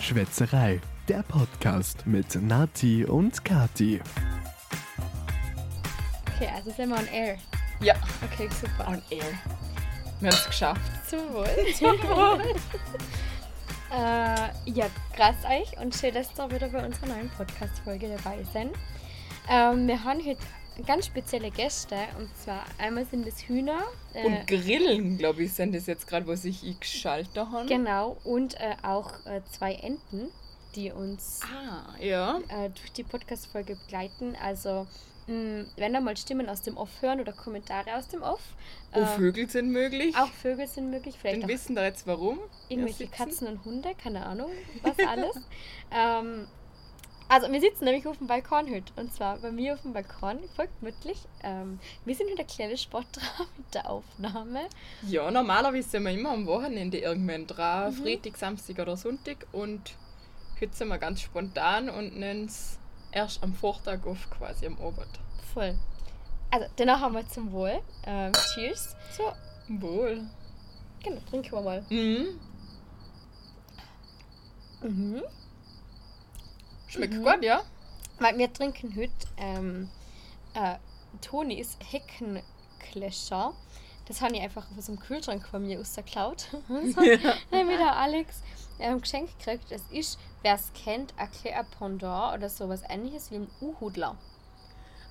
Schwätzerei, der Podcast mit Nati und Kati. Okay, also sind wir on air. Ja, Okay, super. on air. Wir haben es geschafft. Zum Wohl. Zum Wohl. äh, ja, grüßt euch und schön, dass ihr wieder bei unserer neuen Podcast-Folge dabei seid. Ähm, wir haben heute ganz spezielle Gäste und zwar einmal sind es Hühner. Äh, Und Grillen, glaube ich, sind das jetzt gerade, wo sich eingeschaltet haben. genau, und äh, auch äh, zwei Enten, die uns Ah, ja. äh, durch die Podcast-Folge begleiten. Also, mh, wenn ihr mal Stimmen aus dem Off hören oder Kommentare aus dem Off. Oh, Vögel sind möglich. Auch Vögel sind möglich, vielleicht Dann wissen da jetzt warum. irgendwelche. Katzen und Hunde, keine Ahnung, was alles. ähm, also wir sitzen nämlich auf dem Balkon heute und zwar bei mir auf dem Balkon, voll gemütlich. Ähm, wir sind wieder kleine Sport dran mit der Aufnahme. Ja, normalerweise sind wir immer am Wochenende irgendwann dran. Mhm. Freitag, Samstag oder Sonntag. Und heute sind wir ganz spontan und nennen es erst am Vortag auf, quasi am Abend. Voll. Also danach haben wir zum Wohl. Ähm, cheers. So, Wohl. genau, trinken wir mal. Mhm. Mhm. Schmeckt Mhm. gut, ja? Weil wir trinken heute ähm, äh, Tonis Heckenklescher. Das habe ich einfach aus dem Kühlschrank von mir ausgeklaut. so, dann mir der Alex ähm, geschenkt gekriegt. Das ist, wer es kennt, ein Pendant oder sowas ähnliches wie ein U-Hudler.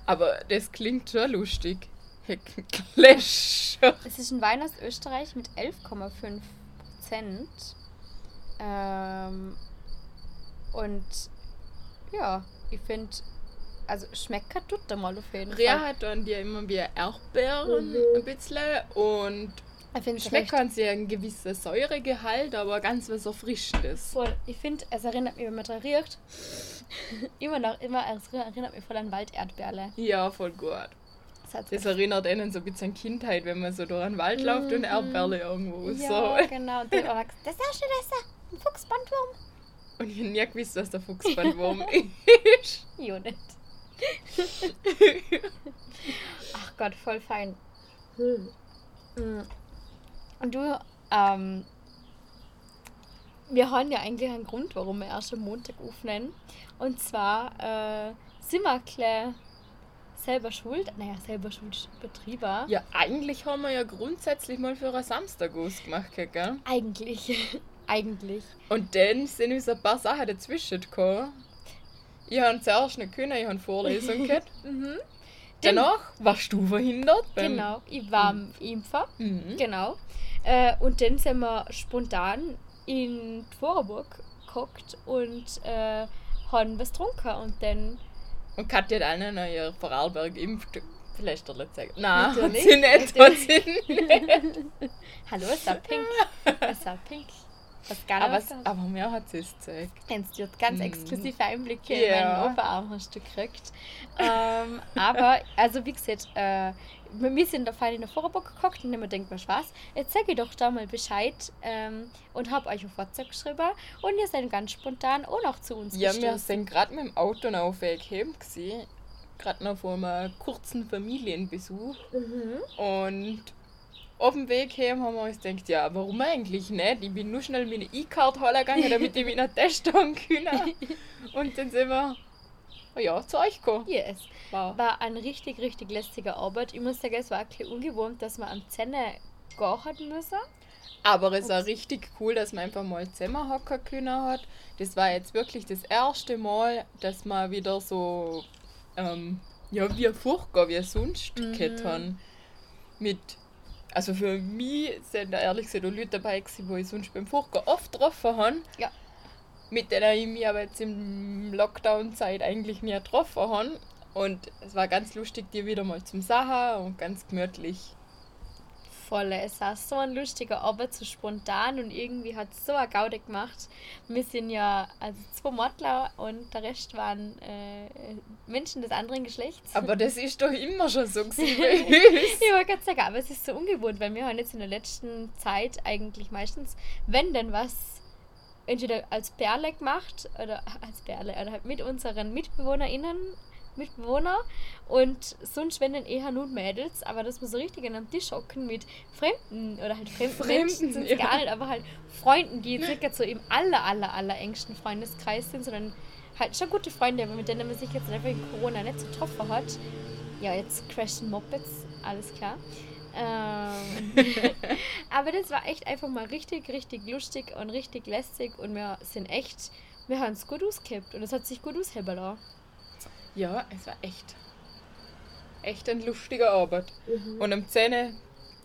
Aber das klingt schon lustig. Heckenclash. Es ist ein Wein aus Österreich mit 11,5 Prozent. Ähm, und ja, ich finde, also schmeckt er mal auf jeden Fall. hat dann die immer wie Erdbeeren ein bisschen und Ich schmeckt ganz ja ein gewisser Säuregehalt, aber ganz was Erfrischendes. Voll. Ich finde, es erinnert mich, wenn man dran riecht, immer noch, immer, es erinnert mich voll an Walderdbeerle. Ja, voll gut. Das Das erinnert einen so ein bisschen an Kindheit, wenn man so durch den Wald läuft und Erdbeerle irgendwo ja, so. genau. Und dann auch das ist ja das ist ein Fuchsbandwurm. Und ich habe nie gewusst, was der Fuchsbandwurm ist. Jo, nicht. Ach Gott, voll fein. Und du, ähm, wir haben ja eigentlich einen Grund, warum wir erst am Montag aufnehmen. Und zwar äh, sind wir klar selber schuld. Naja, selber schuld Betrieber. Ja, eigentlich haben wir ja grundsätzlich mal für einen Samstag ausgemacht, gell? Eigentlich. Eigentlich. Und dann sind uns ein paar Sachen dazwischen gekommen. Ich habe zuerst nicht können, ich habe Vorlesung gehabt. Mhm. Danach warst du verhindert. Genau. Ich war am Impfer. Mhm. Genau. Äh, und dann sind wir spontan in Vorburg geguckt und äh, haben was getrunken. Und dann. Und Katja hat allen noch ihr Vorarlberg impft. Vielleicht der letzte. Nein, hat sie nicht. Hat sie nicht. Hallo, es war pink. Es war pink. Was gar aber, es- aber mir hat sie es gezeigt. Kennst du ganz Mhm. exklusive Einblicke in Ja. meinen Oberarm hast du gekriegt. ähm, aber, also wie gesagt, äh, wir sind da fein in der Vorburg geguckt und immer denkt mir, was, jetzt sag ich doch da mal Bescheid ähm, und hab euch auf WhatsApp geschrieben und ihr seid ganz spontan auch noch zu uns Ja, wir gestoßen. sind gerade mit dem Auto noch auf Weg heim. Gerade noch vor einem kurzen Familienbesuch. Mhm. Und auf dem Weg heim haben wir uns gedacht, ja, warum eigentlich nicht? Ich bin nur schnell meine E-Card gegangen, damit ich meinen Test haben kann. Und dann sind wir ja, zu euch gekommen. Yes. Wow. War eine richtig, richtig lästige Arbeit. Ich muss sagen, es war ein bisschen ungewohnt, dass man am Zähne gehen müssen. Aber es war richtig cool, dass man einfach mal zusammenhocken können hat. Das war jetzt wirklich das erste Mal, dass man wieder so, ähm, ja, wie furchtbar wie sonst Mhm. gehabt haben. Mit, also für mich sind da ehrlich gesagt auch Leute dabei gewesen, wo ich sonst beim Furchtbar oft getroffen habe. Ja. Mit denen ich mich aber jetzt im Lockdown-Zeit eigentlich nie getroffen habe. Und es war ganz lustig, die wieder mal zum Sachen und ganz gemütlich. Voll, es war so ein lustiger Arbeit, so spontan und irgendwie hat es so eine Gaude gemacht. Wir sind ja also zwei Modler und der Rest waren äh, Menschen des anderen Geschlechts. Aber das ist doch immer schon so gewesen ich wollte gerade sagen, aber es ist so ungewohnt, weil wir haben jetzt in der letzten Zeit eigentlich meistens, wenn denn was entweder als Perle gemacht oder als Perle oder halt mit unseren MitbewohnerInnen Mitbewohner und sonst wenn dann eher nur Mädels, aber dass wir so richtig an einem Tisch hocken mit Fremden oder halt fremden, Fremden, Menschen sind ja. gar nicht, aber halt Freunden, die circa so im aller, aller, aller engsten Freundeskreis sind, sondern halt schon gute Freunde, aber mit denen man sich jetzt einfach in Corona nicht so getroffen hat. Ja, jetzt crashen Mopeds, alles klar. Ähm, aber das war echt einfach mal richtig, richtig lustig und richtig lästig und wir sind echt, wir haben es gut ausgehabt und es hat sich gut lassen. Ja, es war echt. Echt ein lustiger Abend. Mhm. Und am 10.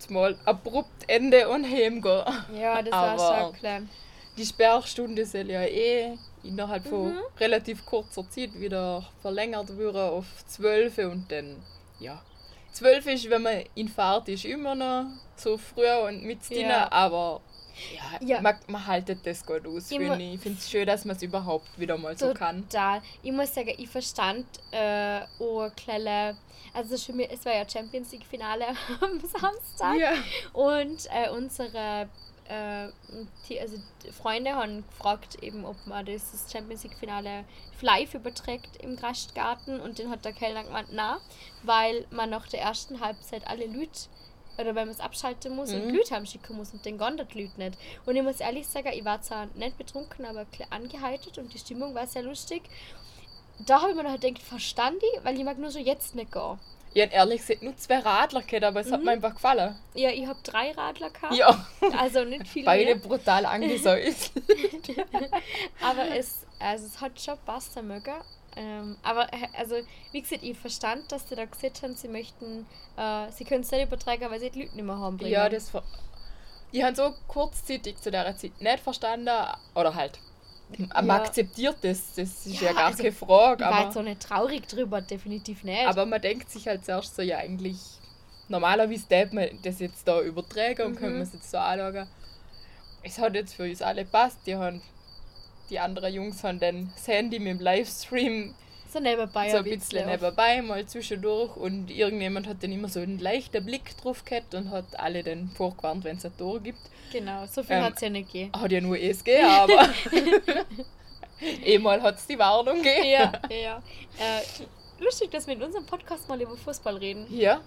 mal abrupt Ende und heimgehen. Ja, das war schon klein. Die Sperrstunde soll ja eh innerhalb von Mhm. relativ kurzer Zeit wieder verlängert werden auf 12 und dann, ja. 12 ist, wenn man in Fahrt ist, immer noch so früh und mit Ja. ja. aber ja, Ja. Man, man haltet das gut aus, Ich finde ich. Ich finde es schön, dass man es überhaupt wieder mal so kann. Total. Ich muss sagen, ich verstand äh, auch kleine, also mich, es war ja Champions League Finale am Samstag Ja. und äh, unsere äh, die, also die Freunde haben gefragt, eben, ob man dieses Champions League Finale live überträgt im Gastgarten und den hat der Kellner gemeint, na, weil man nach der ersten Halbzeit alle Leute oder weil man es abschalten muss und Mhm. Leute haben schicken muss und den gondert Leute nicht. Und ich muss ehrlich sagen, ich war zwar nicht betrunken, aber angeheitert und die Stimmung war sehr lustig. Da habe ich mir noch gedacht, verstand ich, weil ich mag nur so jetzt nicht gehen. Ich habe ehrlich gesagt nur zwei Radler gehabt, aber es hat Mhm. mir einfach gefallen. Ja, ich habe drei Radler gehabt, Ja, also nicht viel beide mehr. brutal angesäuselt. Aber es, also es hat schon passt mögen. Ähm, aber äh, also, wie gesagt, ich verstand, dass sie da gesagt haben, sie möchten, äh, sie können es nicht übertragen, weil sie die Leute nicht mehr haben. Ja, das ver Ich habe so kurzzeitig zu der Zeit nicht verstanden. Oder halt. Man Ja. akzeptiert das, das ist ja, Ja, gar also, keine Frage. ich war jetzt so nicht traurig drüber, definitiv nicht. aber man denkt sich halt zuerst so, ja, eigentlich. Normalerweise darf man das jetzt da übertragen und Mhm. könnte man es jetzt so anschauen. Es hat jetzt für uns alle passt. Die, haben, die anderen Jungs haben dann das Handy mit dem Livestream so nebenbei so ein bisschen nebenbei, mal zwischendurch und irgendjemand hat dann immer so einen leichten Blick drauf gehabt und hat alle dann vorgewarnt, wenn es ein Tor gibt. Genau, so viel Ähm, hat es ja nicht gegeben. Hat ja nur ESG, aber einmal hat es die Warnung gegeben. Ja, ja. Äh, lustig, dass wir in unserem Podcast mal über Fußball reden. Ja,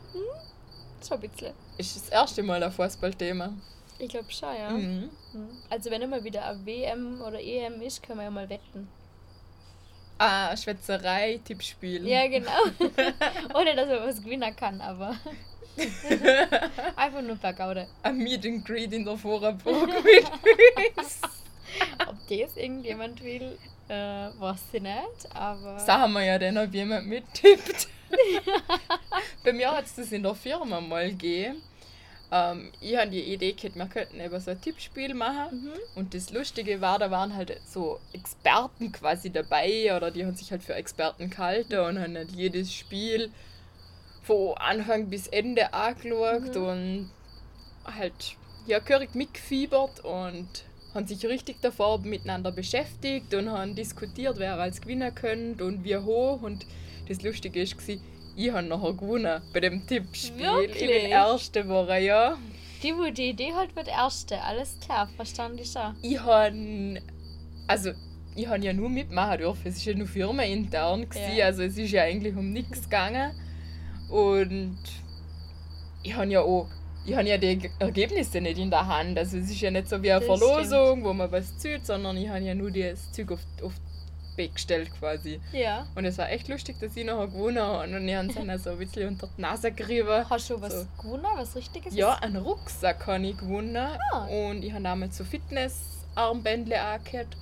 Schon ein bisschen. ist das erste Mal ein Fußballthema. Ich glaube schon, ja. Mhm. Mhm. Also wenn immer wieder eine WM oder EM ist, können wir ja mal wetten. Ah, Schwätzerei, Tippspiel. Ja, genau. Ohne dass man was gewinnen kann, aber einfach nur per Gaude. Ein Meet and Greet in der Vorarburg. Ob das irgendjemand will, äh, weiß ich nicht, aber... Sagen wir ja dann, ob jemand mittippt. Bei mir hat es das in der Firma mal gegeben. Ähm, ich habe die Idee gehabt, wir könnten eben so ein Tippspiel machen. Mhm. Und das Lustige war, da waren halt so Experten quasi dabei oder die haben sich halt für Experten gehalten und haben halt jedes Spiel von Anfang bis Ende angeschaut Mhm. und halt ja gehörig mitgefiebert und haben sich richtig davor miteinander beschäftigt und haben diskutiert, wer als Gewinner könnte und wie hoch. Und das Lustige ist, ich habe nachher gewonnen bei dem Tippspiel. Ich bin Wirklich? erste Woche, ja. Die, wo die Idee hat, wird erste. Alles klar, verstand ich schon. ich habe also ich habe ja nur mitmachen dürfen. Es ist ja nur firmenintern gewesen, Ja. also es ist ja eigentlich um nichts gegangen und ich habe ja auch ich habe ja die Ge- Ergebnisse nicht in der Hand. Also es ist ja nicht so wie eine Das Verlosung, wo man was zieht, sondern ich habe ja nur das Zeug auf, auf die Weg gestellt quasi. Ja. Und es war echt lustig, dass ich nachher gewonnen habe und ich habe es so ein bisschen unter die Nase gerieben. Hast du was So. gewonnen, was Richtiges? Ja, einen Rucksack habe ich gewonnen. Ah. Und ich habe damals so Fitnessarmbändle angehört.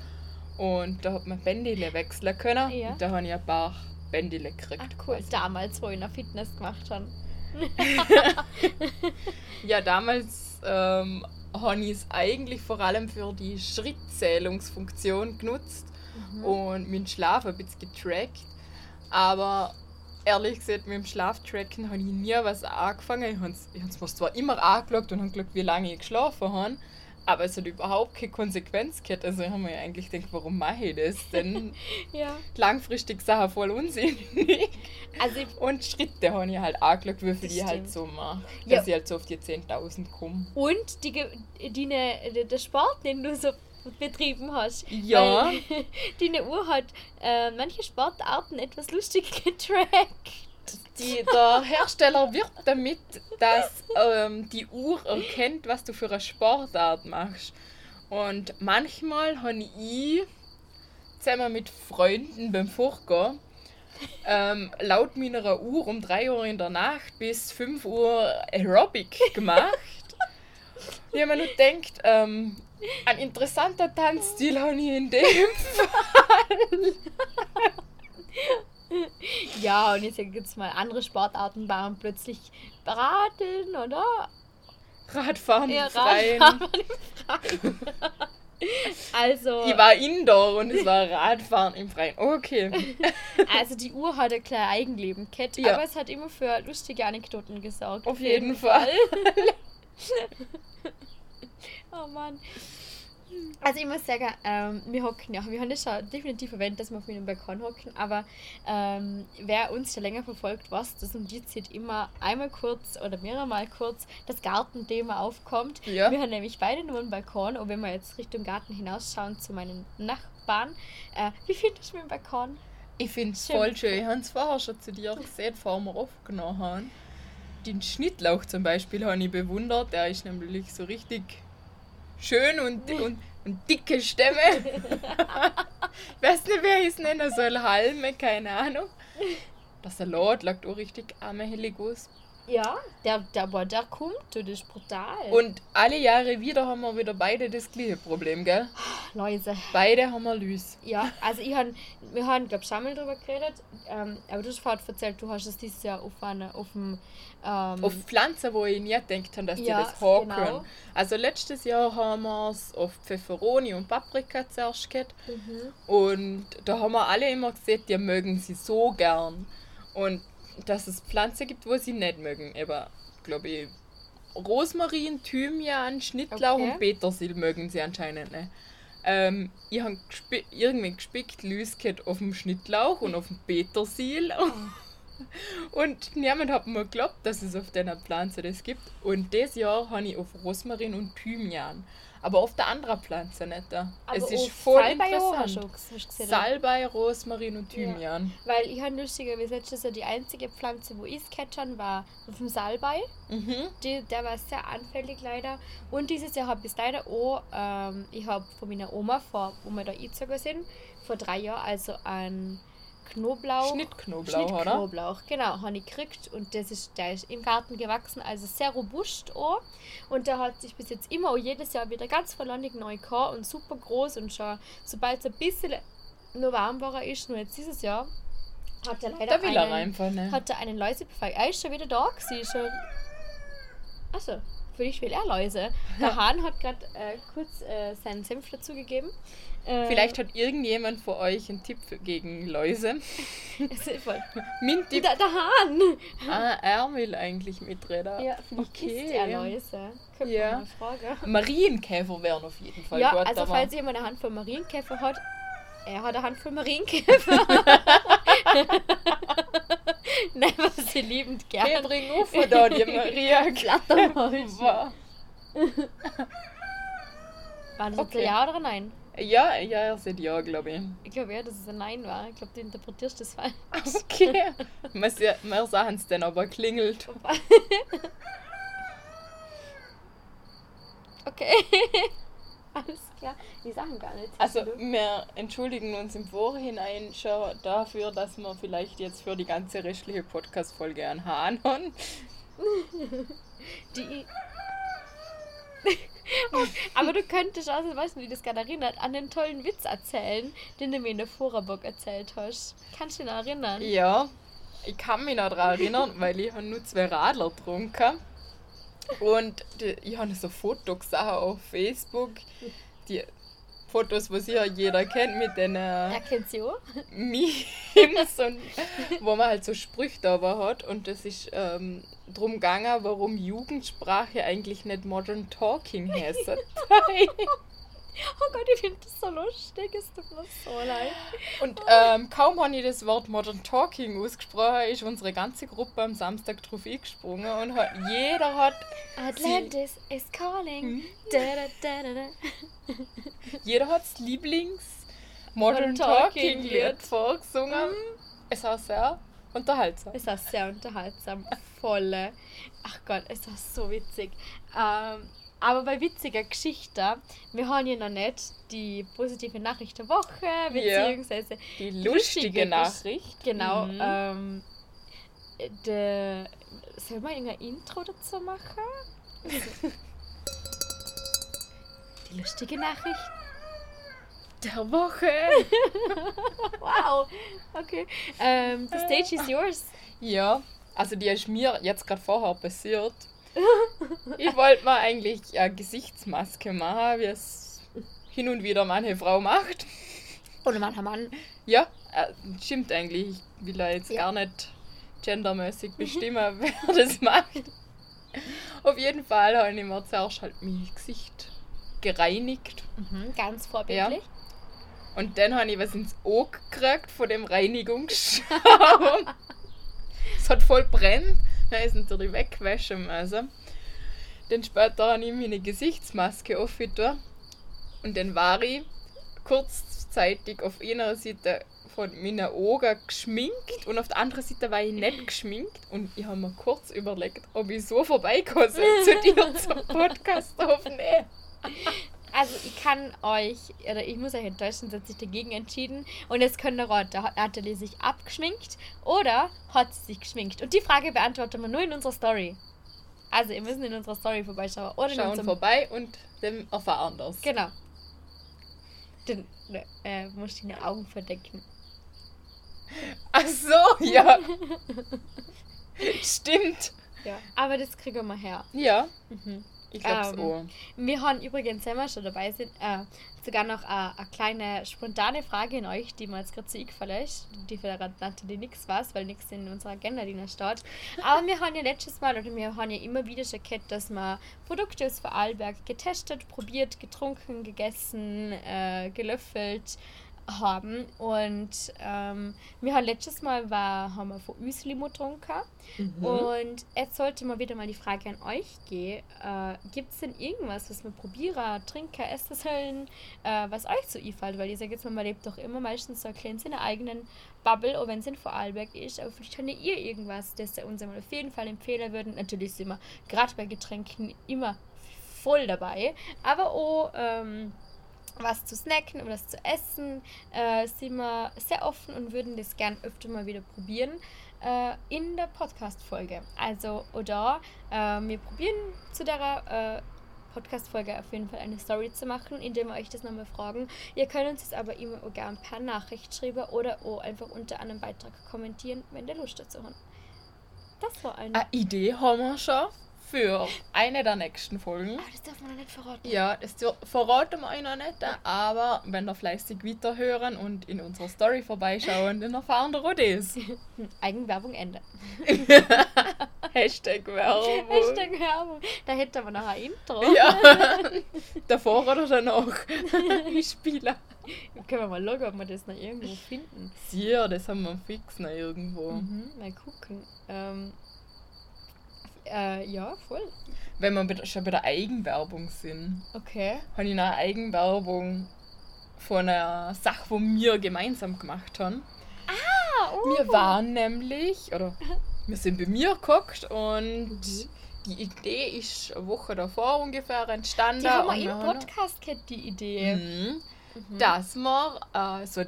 Und da hat man Bändele wechseln können. Ja. Und da habe ich ein paar Bändele gekriegt. Ach cool, quasi. damals, wo ich noch Fitness gemacht habe. Ja, damals ähm, habe ich es eigentlich vor allem für die Schrittzählungsfunktion genutzt Mhm. und meinen Schlaf ein bisschen getrackt. Aber ehrlich gesagt, mit dem Schlaftracken habe ich nie was angefangen. Ich habe es ich hab's mir zwar immer angeschaut und habe geschaut, wie lange ich geschlafen habe, aber es hat überhaupt keine Konsequenz gehabt. Also ich habe mir eigentlich gedacht, warum mache ich das? Denn Ja. langfristig Sachen voll unsinnig. Also Und Schritte habe ich halt angeschaut, wie viel ich halt so mache. Ja. Dass ich halt so auf die 10.000 komme. und die, Ge- die, ne, der- der Sport, den du so betrieben hast. Ja. Deine Uhr hat äh, manche Sportarten etwas lustig getrackt. Die, der Hersteller wirbt damit, dass ähm, die Uhr erkennt, was du für eine Sportart machst. Und manchmal habe ich zusammen mit Freunden beim Vorgehen ähm, laut meiner Uhr um 3 Uhr in der Nacht bis 5 Uhr Aerobic gemacht. Ich habe mir nur gedacht, ähm, ein interessanter Tanzstil habe ich in dem Fall. Ja, und jetzt gibt es mal andere Sportarten, waren plötzlich Radeln, oder? Radfahren Ja, im Freien. Radfahren im Freien. also, Ich war indoor und es war Radfahren im Freien. Okay. also die Uhr hat ein kleines Eigenleben gehabt, Ja. aber es hat immer für lustige Anekdoten gesorgt. Auf jeden Fall. oh Mann. Also ich muss sagen, ähm, wir hocken ja, wir haben das schon definitiv erwähnt, dass wir auf meinem Balkon hocken, aber ähm, wer uns schon länger verfolgt, weiß, dass um die Zeit immer einmal kurz oder mehrere Mal kurz das Gartenthema aufkommt. Ja. Wir haben nämlich beide nur einen Balkon und wenn wir jetzt Richtung Garten hinausschauen zu meinen Nachbarn, äh, wie findest du meinen Balkon? Ich finde es voll schön. Ich habe es vorher schon zu dir gesehen, bevor wir aufgenommen haben. Den Schnittlauch zum Beispiel habe ich bewundert. Der ist nämlich so richtig schön und, und, und dicke Stämme. ich weiß nicht, wer ich es nennen soll. Halme, keine Ahnung. Der Salat lag auch richtig armhelig aus. Ja, der, der, aber der kommt, das ist brutal. Und alle Jahre wieder haben wir wieder beide das gleiche Problem, gell? Läuse. Beide haben wir Lüs. Ja, also ich han, wir haben, glaube ich, schon mal drüber geredet, ähm, aber du hast vorhin erzählt, du hast es dieses Jahr auf, einer, auf dem... Ähm, Auf Pflanzen, wo ich nie gedacht habe, dass die Ja, das haben genau. können. Also letztes Jahr haben wir es auf Pfefferoni und Paprika zuerst gehabt. mhm. Und da haben wir alle immer gesehen, die mögen sie so gern. Und dass es Pflanzen gibt, wo sie nicht mögen. Aber, glaube ich, Rosmarin, Thymian, Schnittlauch Okay. und Petersil mögen sie anscheinend nicht. Ähm, ich habe gespi irgendwie gespickt Lüsket auf dem Schnittlauch und auf dem Petersil. Und niemand hat mir geglaubt, dass es auf der Pflanze das gibt. Und dieses Jahr habe ich auf Rosmarin und Thymian. Aber auf der anderen Pflanze nicht. Da. Aber es ist voll Salbei interessant. gesehen, Salbei, Rosmarin und Ja. Thymian. Weil ich habe lustigerweise letztes Jahr die einzige Pflanze, wo ich es catchern, war auf dem Salbei. Mhm. Die, der war sehr anfällig leider. Und dieses Jahr habe ich es leider auch, ähm, ich habe von meiner Oma, vor, wo wir da eingezogen sind, vor drei Jahren, also ein Knoblauch. Schnittknoblauch, oder? Schnittknoblauch, genau, habe ich gekriegt und das ist, der ist im Garten gewachsen, also sehr robust auch. Und der hat sich bis jetzt immer jedes Jahr wieder ganz verlandig neu gehabt und super groß und schon, sobald es ein bisschen nur warmer ist, nur jetzt dieses Jahr, hat er leider Da will einen, einfach nicht. hat er einen Läusebefall. Er ist schon wieder da gewesen, schon. Achso, für dich will er Läuse. Der Hahn hat gerade äh, kurz äh, seinen Senf dazugegeben. Äh, Vielleicht hat irgendjemand von euch einen Tipp gegen Läuse. Mein Tipp. der, der Hahn! Ah, er will eigentlich mitreden. Ja, vielleicht Okay. isst er Läuse. Könnte Ja. man mal fragen. Marienkäfer wären auf jeden Fall Ja, gut. also falls jemand eine Handvoll Marienkäfer hat, er hat eine Handvoll Marienkäfer. Nein, was sie liebend gern. bring auf da die Maria Klattermäulchen. War. Das Okay. ein Ja oder Nein? Ja, ja, er sagt ja, glaube ich. Ich glaube ja, dass es ein Nein war. Ich glaube, du interpretierst das falsch. Okay. wir, wir sagen es dann aber klingelt. Okay. Alles klar. Die Sachen gar nicht. Also wir entschuldigen uns im Vorhinein schon dafür, dass wir vielleicht jetzt für die ganze restliche Podcast-Folge einen Hahn haben. die. Aber du könntest also, weißt du, wie das gerade erinnert, an den tollen Witz erzählen, den du mir in der Vorerburg erzählt hast. Kannst du dich noch erinnern? Ja, ich kann mich noch daran erinnern, weil ich habe nur zwei Radler getrunken. Und die, ich habe so Fotos gesehen auf Facebook. Die Fotos, was ja jeder kennt mit den äh? Memes und wo man halt so Sprüche dabei hat. Und das ist ähm, drum gegangen, warum Jugendsprache eigentlich nicht Modern Talking heißt. Oh Gott, ich finde das so lustig. Es tut mir so leid. Und ähm, kaum habe ich das Wort Modern Talking ausgesprochen, ist unsere ganze Gruppe am Samstag drauf eingesprungen und hat, jeder hat Atlantis is calling. Da, da, da, da, da. jeder hat das Lieblings Modern Modern Talking Talking Lied vorgesungen. Es war sehr unterhaltsam. Es war sehr unterhaltsam. Volle. Ach Gott, es war so witzig. Ähm, aber bei witziger Geschichte, wir haben ja noch nicht die positive Nachricht der Woche, beziehungsweise Die lustige Nachricht. Genau. Mhm. Ähm, de, soll man irgendein Intro dazu machen? Die lustige Nachricht der Woche. Wow. Okay. Ähm, the stage is yours. Ja, also die ist mir jetzt gerade vorher passiert. Ich wollte mal eigentlich eine Gesichtsmaske machen, wie es hin und wieder meine Frau macht. Oder mancher Mann. Ja, äh, stimmt eigentlich. Ich will da jetzt Ja. gar nicht gendermäßig bestimmen, wer das macht. Auf jeden Fall habe ich mir zuerst halt mein Gesicht gereinigt. Mhm, ganz vorbildlich. Und dann habe ich was ins Auge gekriegt von dem Reinigungsschaum. es hat voll brennt. Dann ist natürlich weggewaschen müssen. Dann später habe ich meine Gesichtsmaske aufgetan. Und dann war ich kurzzeitig auf einer Seite von meinen Augen geschminkt und auf der anderen Seite war ich nicht geschminkt. Und ich habe mir kurz überlegt, ob ich so vorbeikommen soll zu dir zum Podcast aufnehmen. Also ich kann euch, oder ich muss euch enttäuschen, sie hat sich dagegen entschieden. Und jetzt ihr raten, hat Nathalie sich abgeschminkt oder hat sie sich geschminkt? Und die Frage beantworten wir nur in unserer Story. Also ihr müsst in unserer Story vorbeischauen. Oder in Schauen unserem vorbei und dann erfahren das. Genau. Dann äh, musst du deine Augen verdecken. Ach so, ja. Stimmt. Ja. Aber das kriegen wir her. Ja, Mhm. Ich glaub's Ähm, auch. Wir haben übrigens, wenn wir schon dabei sind, äh, sogar noch eine, eine kleine spontane Frage in euch, die mir jetzt gerade zu eingefallen ist, die für Nathalie nichts war, weil nichts in unserer Agenda drin steht. Aber wir haben ja letztes Mal, oder wir haben ja immer wieder schon gehört, dass wir Produkte aus Vorarlberg getestet, probiert, getrunken, gegessen, äh, gelöffelt haben. Und ähm, wir haben letztes Mal war, haben wir von Üslimo getrunken. Mhm. Und jetzt sollte mal wieder mal die Frage an euch gehen. Äh, Gibt es denn irgendwas, was wir probieren, trinken, essen sollen, äh, was euch so einfällt? Weil ich sage jetzt mal, man lebt doch immer meistens so ein klein in seiner eigenen Bubble, auch wenn es in Vorarlberg ist. Aber vielleicht habt ihr irgendwas, das ihr uns auf jeden Fall empfehlen würden. Natürlich sind wir gerade bei Getränken immer voll dabei. Aber auch ähm, was zu snacken oder was zu essen, äh, sind wir sehr offen und würden das gern öfter mal wieder probieren äh, in der Podcast-Folge. Also, oder äh, wir probieren zu der äh, Podcast-Folge auf jeden Fall eine Story zu machen, indem wir euch das nochmal fragen. Ihr könnt uns das aber immer auch gerne per Nachricht schreiben oder auch einfach unter einem Beitrag kommentieren, wenn ihr Lust dazu habt. Das war eine. Eine Idee haben wir schon für eine der nächsten Folgen. Ah, das darf man noch nicht verraten. Ja, das verraten wir euch noch nicht, aber wenn ihr fleißig weiterhören und in unserer Story vorbeischauen, dann erfahren wir auch das. Eigenwerbung Ende. Hashtag Werbung. Hashtag Werbung. Da hätten wir noch ein Intro. Ja, davor oder danach. Ich spiele. Können wir mal schauen, ob wir das noch irgendwo finden. Ja, das haben wir fix noch irgendwo. Mhm, mal gucken. Ähm, äh, ja, voll. Wenn wir schon bei der Eigenwerbung sind, Okay. habe ich noch eine Eigenwerbung von einer Sache, die wir gemeinsam gemacht haben. Ah, oh. Wir waren nämlich, oder wir sind bei mir geguckt und Mhm. die Idee ist eine Woche davor ungefähr entstanden. Die haben wir im Podcast gehabt, die Idee. Mhm. Mhm. dass wir äh, so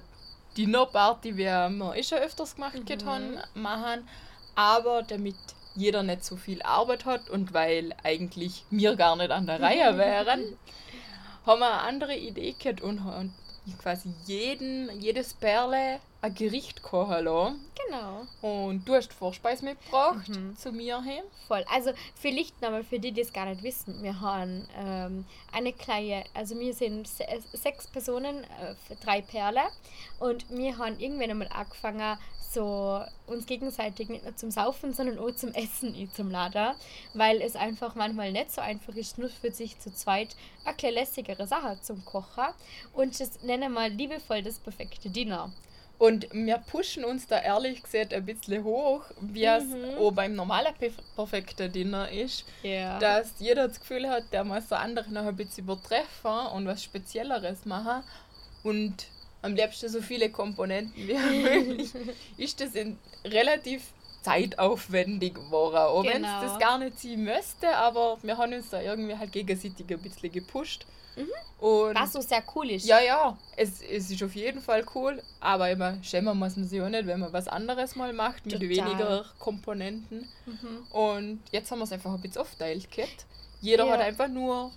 Dinnerparty, wie wir eh schon öfters gemacht Mhm. haben, machen, aber damit jeder nicht so viel Arbeit hat und weil eigentlich wir gar nicht an der Reihe wären, haben wir eine andere Idee gehabt und haben quasi jeden, jedes Perle ein Gericht kochen lassen. Genau. Und du hast Vorspeise mitgebracht Mhm. zu mir hin. Voll. Also vielleicht nochmal für die, die es gar nicht wissen. Wir haben ähm, eine kleine, also wir sind se sechs Personen, äh, drei Perle. Und wir haben irgendwann einmal angefangen, so uns gegenseitig nicht nur zum Saufen, sondern auch zum Essen einzuladen. Weil es einfach manchmal nicht so einfach ist, nur für sich zu zweit eine kleine lässigere Sache zum Kochen. Und das nennen wir liebevoll das perfekte Dinner. Und wir pushen uns da ehrlich gesagt ein bisschen hoch, wie es Mhm. auch beim normalen perf- perfekten Dinner ist. Ja. Dass jeder das Gefühl hat, der muss der andere noch ein bisschen übertreffen und was Spezielleres machen. Und am liebsten so viele Komponenten wie möglich. Ist das in relativ zeitaufwendig geworden. Auch wenn Genau. es das gar nicht sein müsste, aber wir haben uns da irgendwie halt gegenseitig ein bisschen gepusht. Und Was so sehr cool ist. ja, ja, es, es ist auf jeden Fall cool, aber immer schämen muss man sich auch nicht, wenn man was anderes mal macht mit Total. weniger Komponenten. Mhm. Und jetzt haben wir es einfach ein bisschen aufteilt gehabt. Jeder Ja. hat einfach nur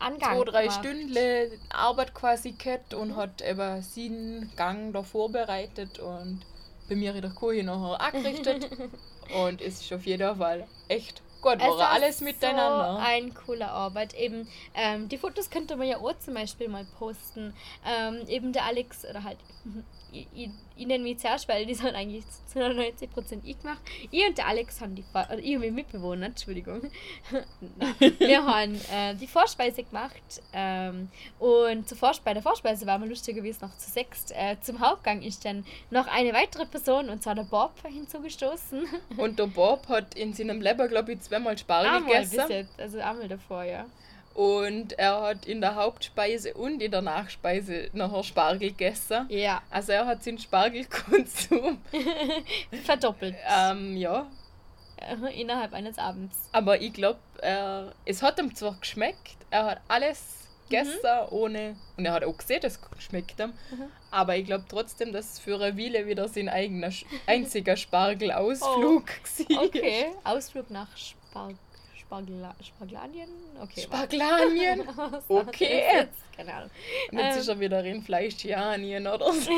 Angang zwei, drei gemacht. Stunden Arbeit quasi gehabt und hat eben seinen Gang da vorbereitet und bei mir in der Küche nachher angerichtet. und es ist auf jeden Fall echt gut Es war Alles miteinander. So ein cooler Arbeit. Eben, ähm, die Fotos könnte man ja auch zum Beispiel mal posten. Ähm, eben der Alex, oder halt, ich, ich, ich nenne mich zuerst, weil die sind eigentlich zu 99% ich gemacht. Ich und der Alex haben die, Vor oder ich und mein Mitbewohner, Entschuldigung, wir haben äh, die Vorspeise gemacht. Ähm, und zur Vors bei der Vorspeise waren wir lustigerweise noch zu sechst. Äh, zum Hauptgang ist dann noch eine weitere Person, und zwar der Bob, hinzugestoßen. Und der Bob hat in seinem Leben, glaube ich, zweimal Spargel Einmal bis gegessen. jetzt, also einmal davor, ja. Und er hat in der Hauptspeise und in der Nachspeise nachher Spargel gegessen. Ja, Also er hat seinen Spargelkonsum. verdoppelt. ähm, ja. Äh, Innerhalb eines Abends. Aber ich glaube, es hat ihm zwar geschmeckt, er hat alles gegessen ohne. Und er hat auch gesehen, dass es geschmeckt ihm. Mhm. Aber ich glaube trotzdem, dass es für eine Weile wieder sein eigener, einziger Spargelausflug war. Okay, Ausflug nach Spar Spargla Sparglanien? Okay. Sparglanien? Okay. Keine Ahnung. Jetzt Ähm. ist er wieder in Fleischjanien oder so.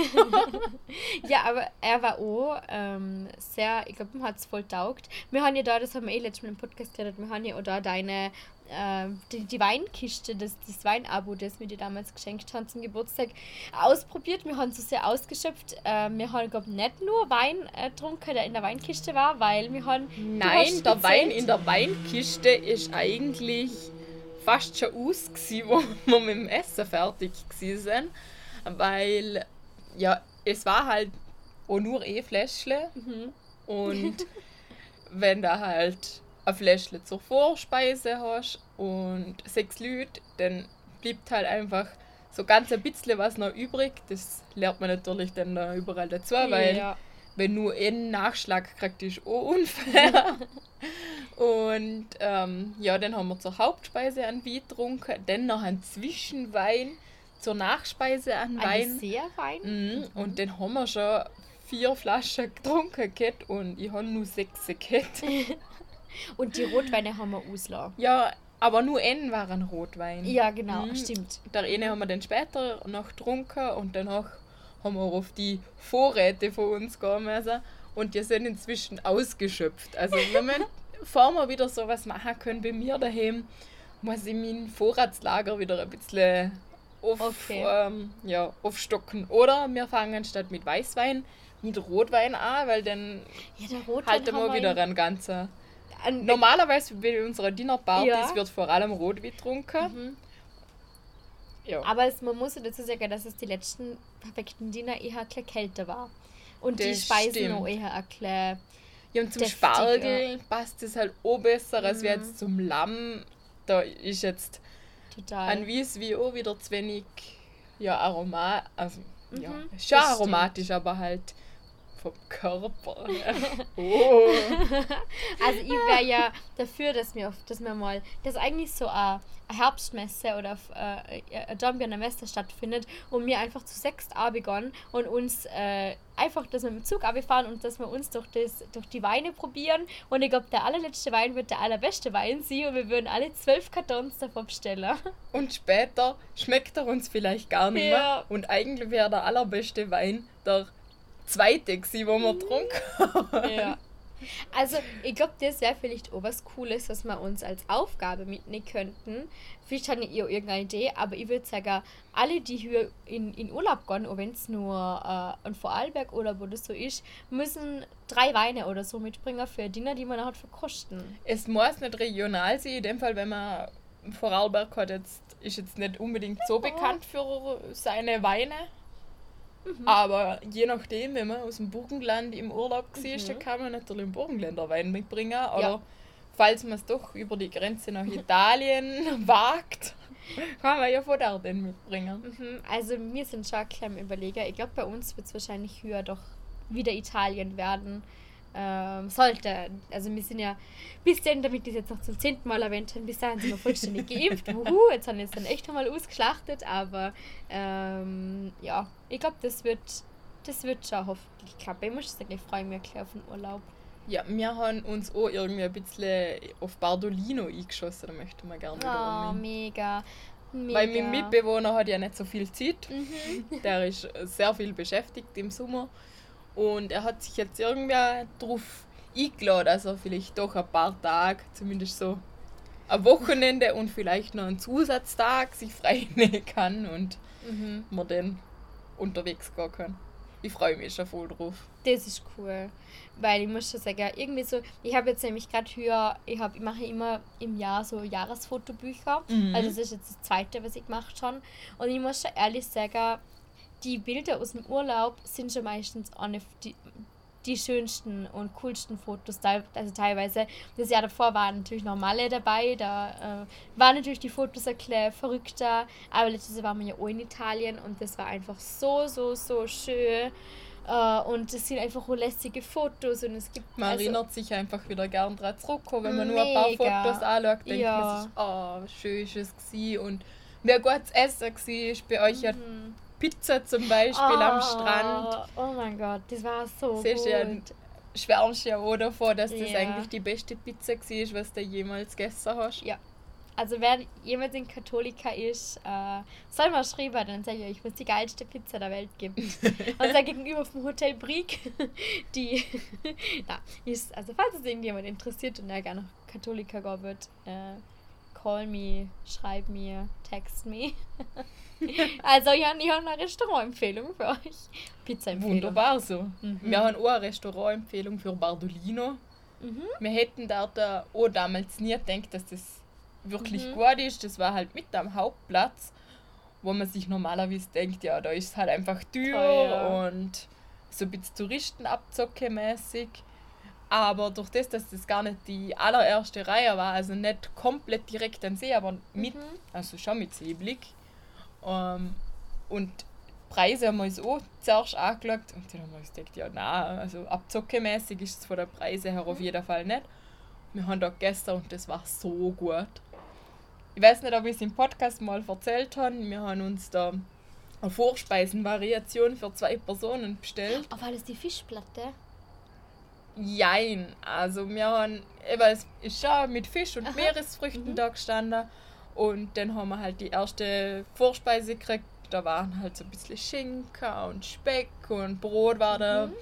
Ja, aber er war auch ähm, sehr, ich glaube, ihm hat es voll taugt. Wir haben ja da, das haben wir eh letztes Mal im Podcast geredet, wir haben ja auch da deine, ähm, die, die Weinkiste, das, das Weinabo, das wir dir damals geschenkt haben zum Geburtstag, ausprobiert. Wir haben es so sehr ausgeschöpft. Ähm, wir haben, glaube nicht nur Wein äh, getrunken, der in der Weinkiste war, weil wir haben... Nein, der Wein in der Weinkiste ist eigentlich fast schon aus, gewesen, wo wir mit dem Essen fertig waren. Weil, ja, es war halt auch nur eh Fläschle. Mhm. Und wenn du halt ein Fläschle zur Vorspeise hast und sechs Leute, dann bleibt halt einfach so ganz ein bisschen was noch übrig. Das lernt man natürlich dann da überall dazu, weil ja. wenn nur einen Nachschlag kriegt, ist auch unfair. und ähm, ja, dann haben wir zur Hauptspeise einen Wein getrunken, dann noch einen Zwischenwein zur Nachspeise einen Ein Wein. Dessertwein? Mhm. Und dann haben wir schon vier Flaschen getrunken gehabt und ich habe nur sechs gehabt. Und die Rotweine haben wir auslassen. ja, aber nur einen war ein Rotwein. Ja, genau, Mhm. stimmt. Der eine haben wir dann später noch getrunken und danach haben wir auf die Vorräte von uns gehen müssen und die sind inzwischen ausgeschöpft. Also wenn wir bevor wir wieder sowas machen können bei mir daheim, muss ich mein Vorratslager wieder ein bisschen auf, Okay. ähm, ja, aufstocken. Oder wir fangen statt mit Weißwein mit Rotwein an, weil dann Ja, halten wir wieder einen ganzen. Ein, Normalerweise bei unserer Dinnerpartys Ja. wird vor allem Rotwein getrunken. Mhm. Ja. Aber es, man muss ja dazu sagen, dass es die letzten perfekten Dinner eher ein kälter war. Und die Das Speisen stimmt. auch eher ein bisschen Ja, und zum deftiger. Spargel passt es halt auch besser als Mhm. jetzt zum Lamm. Da ist jetzt total. an Wies wie auch wieder zu wenig ja, Aromat. Also, ja, Mhm, ist schon aromatisch, aber halt vom Körper. her. oh. Also ich wäre ja dafür, dass wir, auf, dass wir mal, dass eigentlich so eine, Herbstmesse oder äh, eine Dornbirner Messe stattfindet und wir einfach zu sechst begonnen und uns äh, einfach, dass wir mit dem Zug fahren und dass wir uns durch, das, durch die Weine probieren und ich glaube, der allerletzte Wein wird der allerbeste Wein sein und wir würden alle zwölf Kartons davon bestellen. Und später schmeckt er uns vielleicht gar nicht mehr. Ja. Und eigentlich wäre der allerbeste Wein der zweite, gewesen, wo wir getrunken haben. Ja. Also, ich glaube, das wäre vielleicht auch was Cooles, was wir uns als Aufgabe mitnehmen könnten. Vielleicht habe ich irgendeine Idee, aber ich würde sagen, alle, die hier in, in Urlaub gehen, auch wenn es nur äh, ein Vorarlberg oder so ist, müssen drei Weine oder so mitbringen für Dinner, die man nachher verkosten. Es muss nicht regional sein, in dem Fall, wenn man Vorarlberg hat, jetzt, ist jetzt nicht unbedingt so bekannt für seine Weine. Mhm. Aber je nachdem, wenn man aus dem Burgenland im Urlaub war, Mhm. dann kann man natürlich einen Burgenländer Wein mitbringen. Oder Ja. falls man es doch über die Grenze nach Italien wagt, kann man ja von da den mitbringen. Mhm, Also wir sind schon klein am Überleger. Ich glaube, bei uns wird es wahrscheinlich höher doch wieder Italien werden. Ähm, sollte. Also wir sind ja bis dahin, damit ich es jetzt noch zum zehnten Mal erwähnt habe, bis dahin sind wir vollständig geimpft. Wuhu, jetzt haben wir es dann echt einmal ausgeschlachtet, aber ähm, ja, ich glaube, das wird, das wird schon hoffentlich klappen. Ich muss sagen, ich freue mich auf den Urlaub. Ja, wir haben uns auch irgendwie ein bisschen auf Bardolino eingeschossen, da möchte man gerne wieder Oh, um. mega. mega. Weil mein Mitbewohner hat ja nicht so viel Zeit. Mhm. Der ist sehr viel beschäftigt im Sommer. Und er hat sich jetzt irgendwie darauf eingeladen, dass er vielleicht doch ein paar Tage, zumindest so ein Wochenende und vielleicht noch einen Zusatztag sich frei nehmen kann und Mhm. man dann unterwegs gehen kann. Ich freue mich schon voll drauf. Das ist cool. Weil ich muss schon sagen, irgendwie so, ich habe jetzt nämlich gerade höher, ich, hab, ich mache immer im Jahr so Jahresfotobücher. Mhm. Also das ist jetzt das zweite, was ich gemacht habe. Und ich muss schon ehrlich sagen, die Bilder aus dem Urlaub sind schon meistens die, die schönsten und coolsten Fotos. Also teilweise, das Jahr davor waren natürlich normale dabei, da äh, waren natürlich die Fotos ein bisschen verrückter, aber letztes Jahr waren wir ja auch in Italien und das war einfach so, so, so schön. Äh, und es sind einfach auch lässige Fotos und es gibt Man also, erinnert sich einfach wieder gern daran zurück, wenn man nur ein paar Mega. Fotos anschaut, denkt Ja. man sich, oh, schön ist es gewesen und wie gut das Essen war. Bei euch ja Mhm. Pizza zum Beispiel am Strand. Oh mein Gott, das war so Siehst gut. ja, schwärmst ja auch davon, dass das Ja. eigentlich die beste Pizza war, was du jemals gegessen hast. Ja. Also wer jemals ein Katholiker ist, äh, soll mal schreiben, dann sage ich euch, ich muss die geilste Pizza der Welt geben. Und da gegenüber vom Hotel Brieg, die na, ist, also falls es irgendjemand interessiert und der gerne Katholiker wird, äh, call me, schreib mir, text me. also ich habe hab eine Restaurantempfehlung für euch. Pizza-Empfehlung. Wunderbar so. Mhm. Wir haben auch eine Restaurantempfehlung für Bardolino. Mhm. Wir hätten dort auch damals nie gedacht, dass das wirklich Mhm. gut ist. Das war halt mit am Hauptplatz, wo man sich normalerweise denkt, ja, da ist es halt einfach teuer Teuer. und so ein bisschen Touristenabzocke mäßig. Aber durch das, dass das gar nicht die allererste Reihe war, also nicht komplett direkt am See, aber mit, Mhm. also schon mit Seeblick. Ähm, und Preise haben wir uns auch zuerst angeschaut und dann haben wir uns gedacht, ja, nein, also abzockemäßig ist es von der Preise her auf jeden Fall nicht. Wir haben da gegessen und das war so gut. Ich weiß nicht, ob ich es im Podcast mal erzählt habe. Wir haben uns da eine Vorspeisenvariation für zwei Personen bestellt. Oh, war das die Fischplatte? Jein, also wir haben, eben, es ist schon mit Fisch und Aha. Meeresfrüchten Mhm. da gestanden und dann haben wir halt die erste Vorspeise gekriegt, da waren halt so ein bisschen Schinken und Speck und Brot war da Mhm.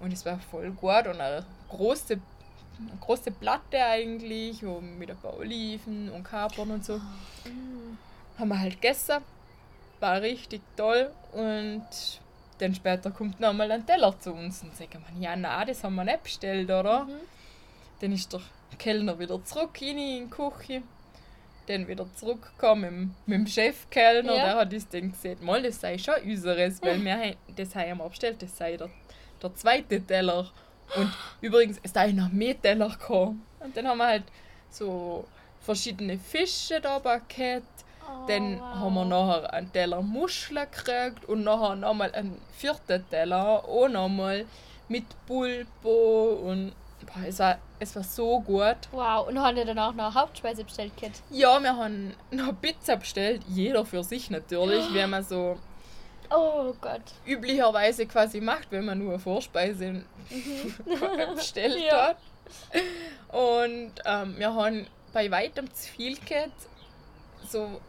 und es war voll gut und eine große, eine große Platte eigentlich wo mit ein paar Oliven und Kapern und so. Mhm. Haben wir halt gegessen, war richtig toll und dann später kommt nochmal ein Teller zu uns und sagen wir, ja na, das haben wir nicht bestellt, oder? Mhm. Dann ist der Kellner wieder zurück rein in die Küche. Dann wieder zurückgekommen mit, mit dem Chefkellner. Ja. Der hat uns dann gesagt, mal, das sei schon unseres, weil wir haben- das haben wir bestellt, das sei der, der zweite Teller. Und übrigens, es sei noch mehr Teller gekommen. Und dann haben wir halt so verschiedene Fische da gehabt. Dann haben wir nachher einen Teller Muscheln gekriegt und nachher nochmal einen vierten Teller, auch nochmal mit Pulpo und boah, es, war, es war so gut. Wow, und haben ihr dann auch noch Hauptspeise bestellt, Kit? Ja, wir haben noch Pizza bestellt, jeder für sich natürlich, wie man so Oh Gott. üblicherweise quasi macht, wenn man nur eine Vorspeise bestellt Mhm. Ja. hat. Und ähm, wir haben bei weitem zu viel gehabt. So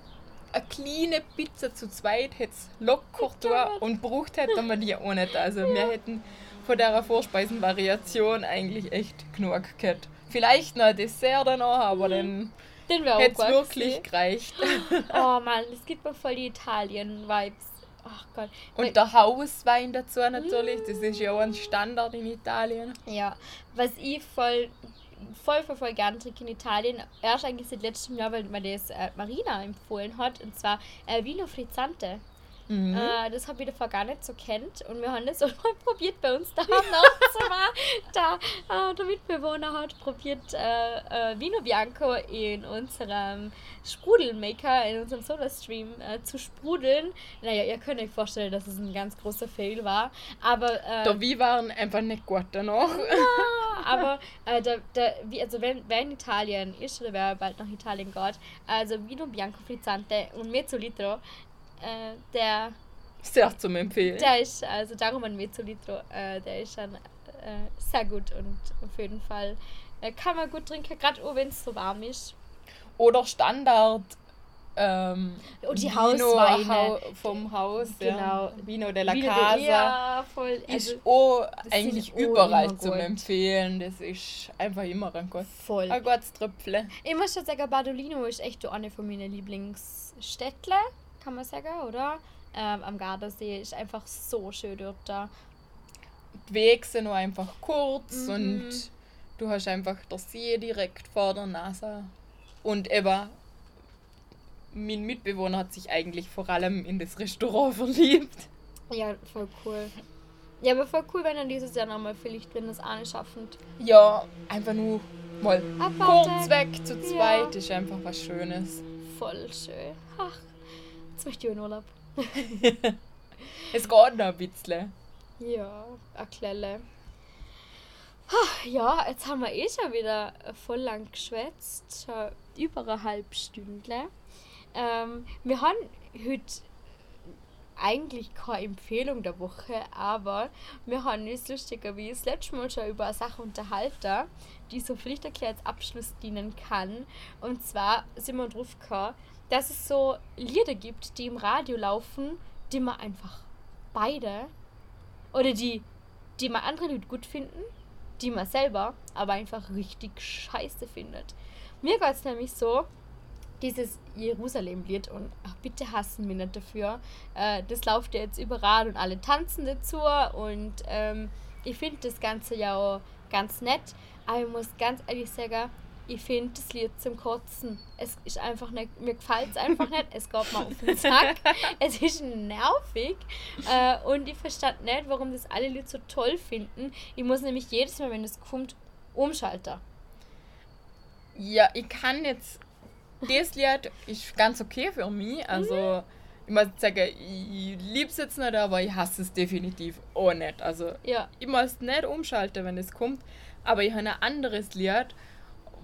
eine kleine Pizza zu zweit hätte es locker da und braucht hätten wir die auch nicht. Also wir hätten von der Vorspeisenvariation eigentlich echt genug gehabt. Vielleicht noch ein Dessert danach, aber dann Den wäre auch hätte wirklich gereicht. Oh Mann, es gibt mir voll die Italien-Vibes. Ach Gott. Und der Hauswein dazu natürlich, das ist ja auch ein Standard in Italien. Ja, was ich voll, voll, voll, voll gern trinke in Italien, erst eigentlich seit letztem Jahr, weil mir das äh, Marina empfohlen hat, und zwar äh, Vino Frizzante. Mhm. Äh, das habe ich davor gar nicht so kennt und wir haben das auch mal probiert bei uns daheim war, da, äh, der Mitbewohner hat probiert äh, äh, Vino Bianco in unserem Sprudelmaker, in unserem Soda-Stream äh, zu sprudeln. Naja, ihr könnt euch vorstellen, dass es ein ganz großer Fail war. Aber äh, Wein waren einfach nicht gut danach. aber äh, der, der, wie, also wenn, wer in Italien ist oder wer bald nach Italien geht, also Vino Bianco Frizzante und Mezzolitro, äh, der, Sehr zum Empfehlen. der ist, also darum ein Mezzolitro, äh, der ist dann äh, sehr gut und auf jeden Fall äh, kann man gut trinken, gerade auch wenn es so warm ist. Oder Standard. Ähm, Und die Vino Hausweine. Hau vom Haus. Ja. Genau. Vino de la Vino de- Casa. Ja, voll. ist Also, auch sind eigentlich auch überall zum gut. Empfehlen. Das ist einfach immer ein Gott. voll. Ein Gottes Tröpfle. Ich muss schon sagen, Bardolino ist echt eine von meinen Lieblingsstädtle, kann man sagen, oder? Ähm, am Gardasee ist einfach so schön dort da. Die Wege sind nur einfach kurz Mhm. und du hast einfach der See direkt vor der Nase. Und eben, mein Mitbewohner hat sich eigentlich vor allem in das Restaurant verliebt. Ja, voll cool. Ja, aber voll cool, wenn er dieses Jahr nochmal vielleicht, wenn das auch nicht schaffen. Ja, einfach nur mal Abwarten. kurz weg zu Ja. zweit ist einfach was Schönes. Voll schön. Ach, jetzt möchte ich in Urlaub. Es geht noch ein bisschen. Ja, erkläre. Ah, Ja, jetzt haben wir eh schon wieder voll lang geschwätzt. Schon über eine halbe Stunde. Ähm, wir haben heute eigentlich keine Empfehlung der Woche, aber wir haben uns lustigerweise das letzte Mal schon über eine Sache unterhalten, die so vielleicht erklärt als Abschluss dienen kann. Und zwar sind wir drauf gekommen, dass es so Lieder gibt, die im Radio laufen, die man einfach beide oder die, die man andere Leute gut finden, die man selber aber einfach richtig scheiße findet. Mir geht es nämlich so, dieses Jerusalem-Lied und ach, bitte hassen mich nicht dafür. Äh, das läuft ja jetzt überall und alle tanzen dazu und ähm, ich finde das Ganze ja auch ganz nett, aber ich muss ganz ehrlich sagen, ich finde das Lied zum Kotzen. Es ist einfach nicht, mir gefällt es einfach nicht, es geht mir auf den Sack, es ist nervig äh, und ich verstand nicht, warum das alle Leute so toll finden. Ich muss nämlich jedes Mal, wenn es kommt, umschalten. Ja, ich kann jetzt. Das Lied ist ganz okay für mich. Also, ich muss sagen, ich liebe es jetzt nicht, aber ich hasse es definitiv auch nicht. Also, Ja, ich muss nicht umschalten, wenn es kommt. Aber ich habe ein anderes Lied,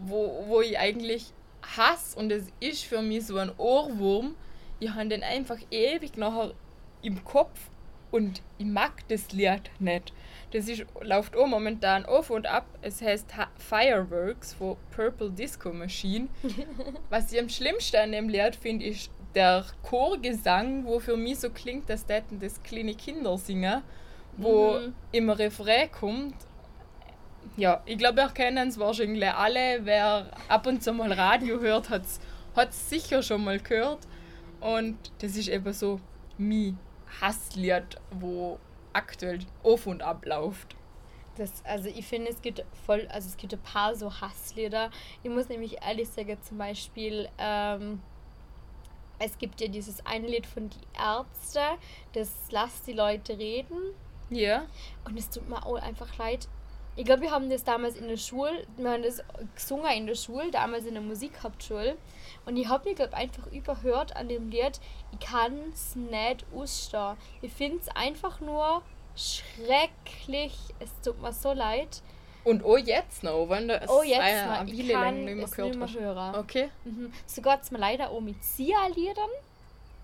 wo, wo ich eigentlich hasse und es ist für mich so ein Ohrwurm. Ich habe den einfach ewig nachher im Kopf und ich mag das Lied nicht. Das ist, läuft auch momentan auf und ab. Es heißt Fireworks von Purple Disco Machine. Was ich am schlimmsten an dem Lied finde, ist der Chorgesang, wo für mich so klingt, dass täten das kleine Kinder singen, wo Mhm. im Refrain kommt. Ja, ich glaube, wir kennen es wahrscheinlich alle. Wer ab und zu mal Radio hört, hat es sicher schon mal gehört. Und das ist eben so mein Hasslied, wo aktuell auf und ab läuft. Das, also ich finde, es gibt voll, also es gibt ein paar so Hasslieder. Ich muss nämlich ehrlich sagen, zum Beispiel, ähm, es gibt ja dieses eine Lied von Die Ärzte, das Lass die Leute reden. Ja. Und es tut mir auch einfach leid. Ich glaube, wir haben das damals in der Schule, wir haben das gesungen in der Schule, damals in der Musikhauptschule. Und ich habe mich, glaube einfach überhört an dem Lied. Ich kann es nicht ausstehen. Ich finde es einfach nur schrecklich. Es tut mir so leid. Und auch jetzt noch, wenn du es Oh, jetzt eine mal. Ich kann nicht mehr es gehört nicht mehr hören. Okay. Mhm. So geht es mir leider auch mit Sia-Liedern.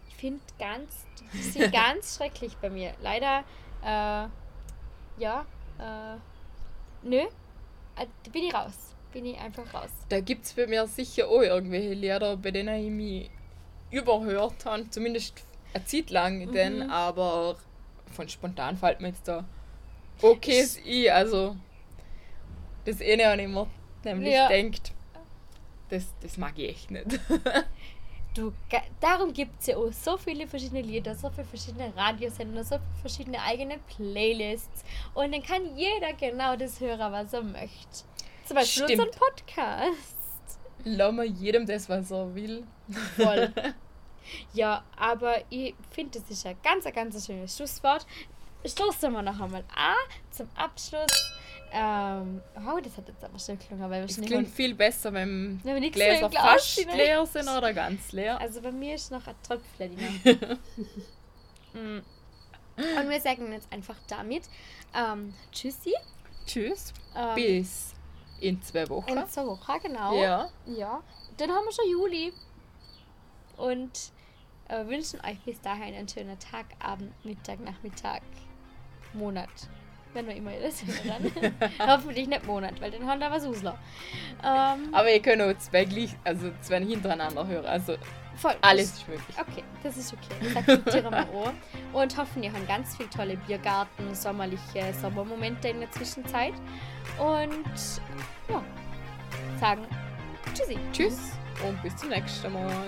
Ich finde ganz, die sind ganz schrecklich bei mir. Leider, äh, ja, äh, nö, äh, bin ich raus. Bin ich einfach raus. Da gibt es bei mir sicher auch irgendwelche Lieder, bei denen ich mich überhört habe, zumindest eine Zeit lang, Mhm. denn aber von spontan fällt mir jetzt da okay ein, also das eine habe ich mir nämlich Ja. denkt, das, das mag ich echt nicht. Du, darum gibt es ja auch so viele verschiedene Lieder, so viele verschiedene Radiosender, so viele verschiedene eigene Playlists. Und dann kann jeder genau das hören, was er möchte. Zum Beispiel Stimmt. unseren Podcast. Lass mal jedem das, was er will. Voll. ja, aber ich finde, das ist ein ganz, ganz schönes Schlusswort. Stoßen wir noch einmal an zum Abschluss. Ähm, oh, das hat jetzt aber schön gelungen, weil wir Es klingt viel besser, wenn Wenn wir Gläser Glas fast sind, ne? leer sind oder ganz leer. Also bei mir ist noch ein Tröpfchen. Mm. Und wir sagen jetzt einfach damit ähm, Tschüssi. Tschüss, Ähm, bis in zwei Wochen. In zwei Wochen, genau. Ja, ja. Dann haben wir schon Juli. Und äh, wünschen euch bis dahin einen schönen Tag, Abend, Mittag, Nachmittag, Monat. Wenn wir immer das hören. Hoffentlich nicht Monat, weil dann haben wir was Usler. Ähm, aber ihr könnt auch zwei, gleich, also zwei hintereinander hören. Also voll. alles ist möglich. Okay, das ist okay. Das akzeptieren wir auch. Und hoffen, ihr habt ganz viele tolle Biergarten, sommerliche Sommermomente in der Zwischenzeit. Und ja, sagen Tschüssi. Tschüss und bis zum nächsten Mal.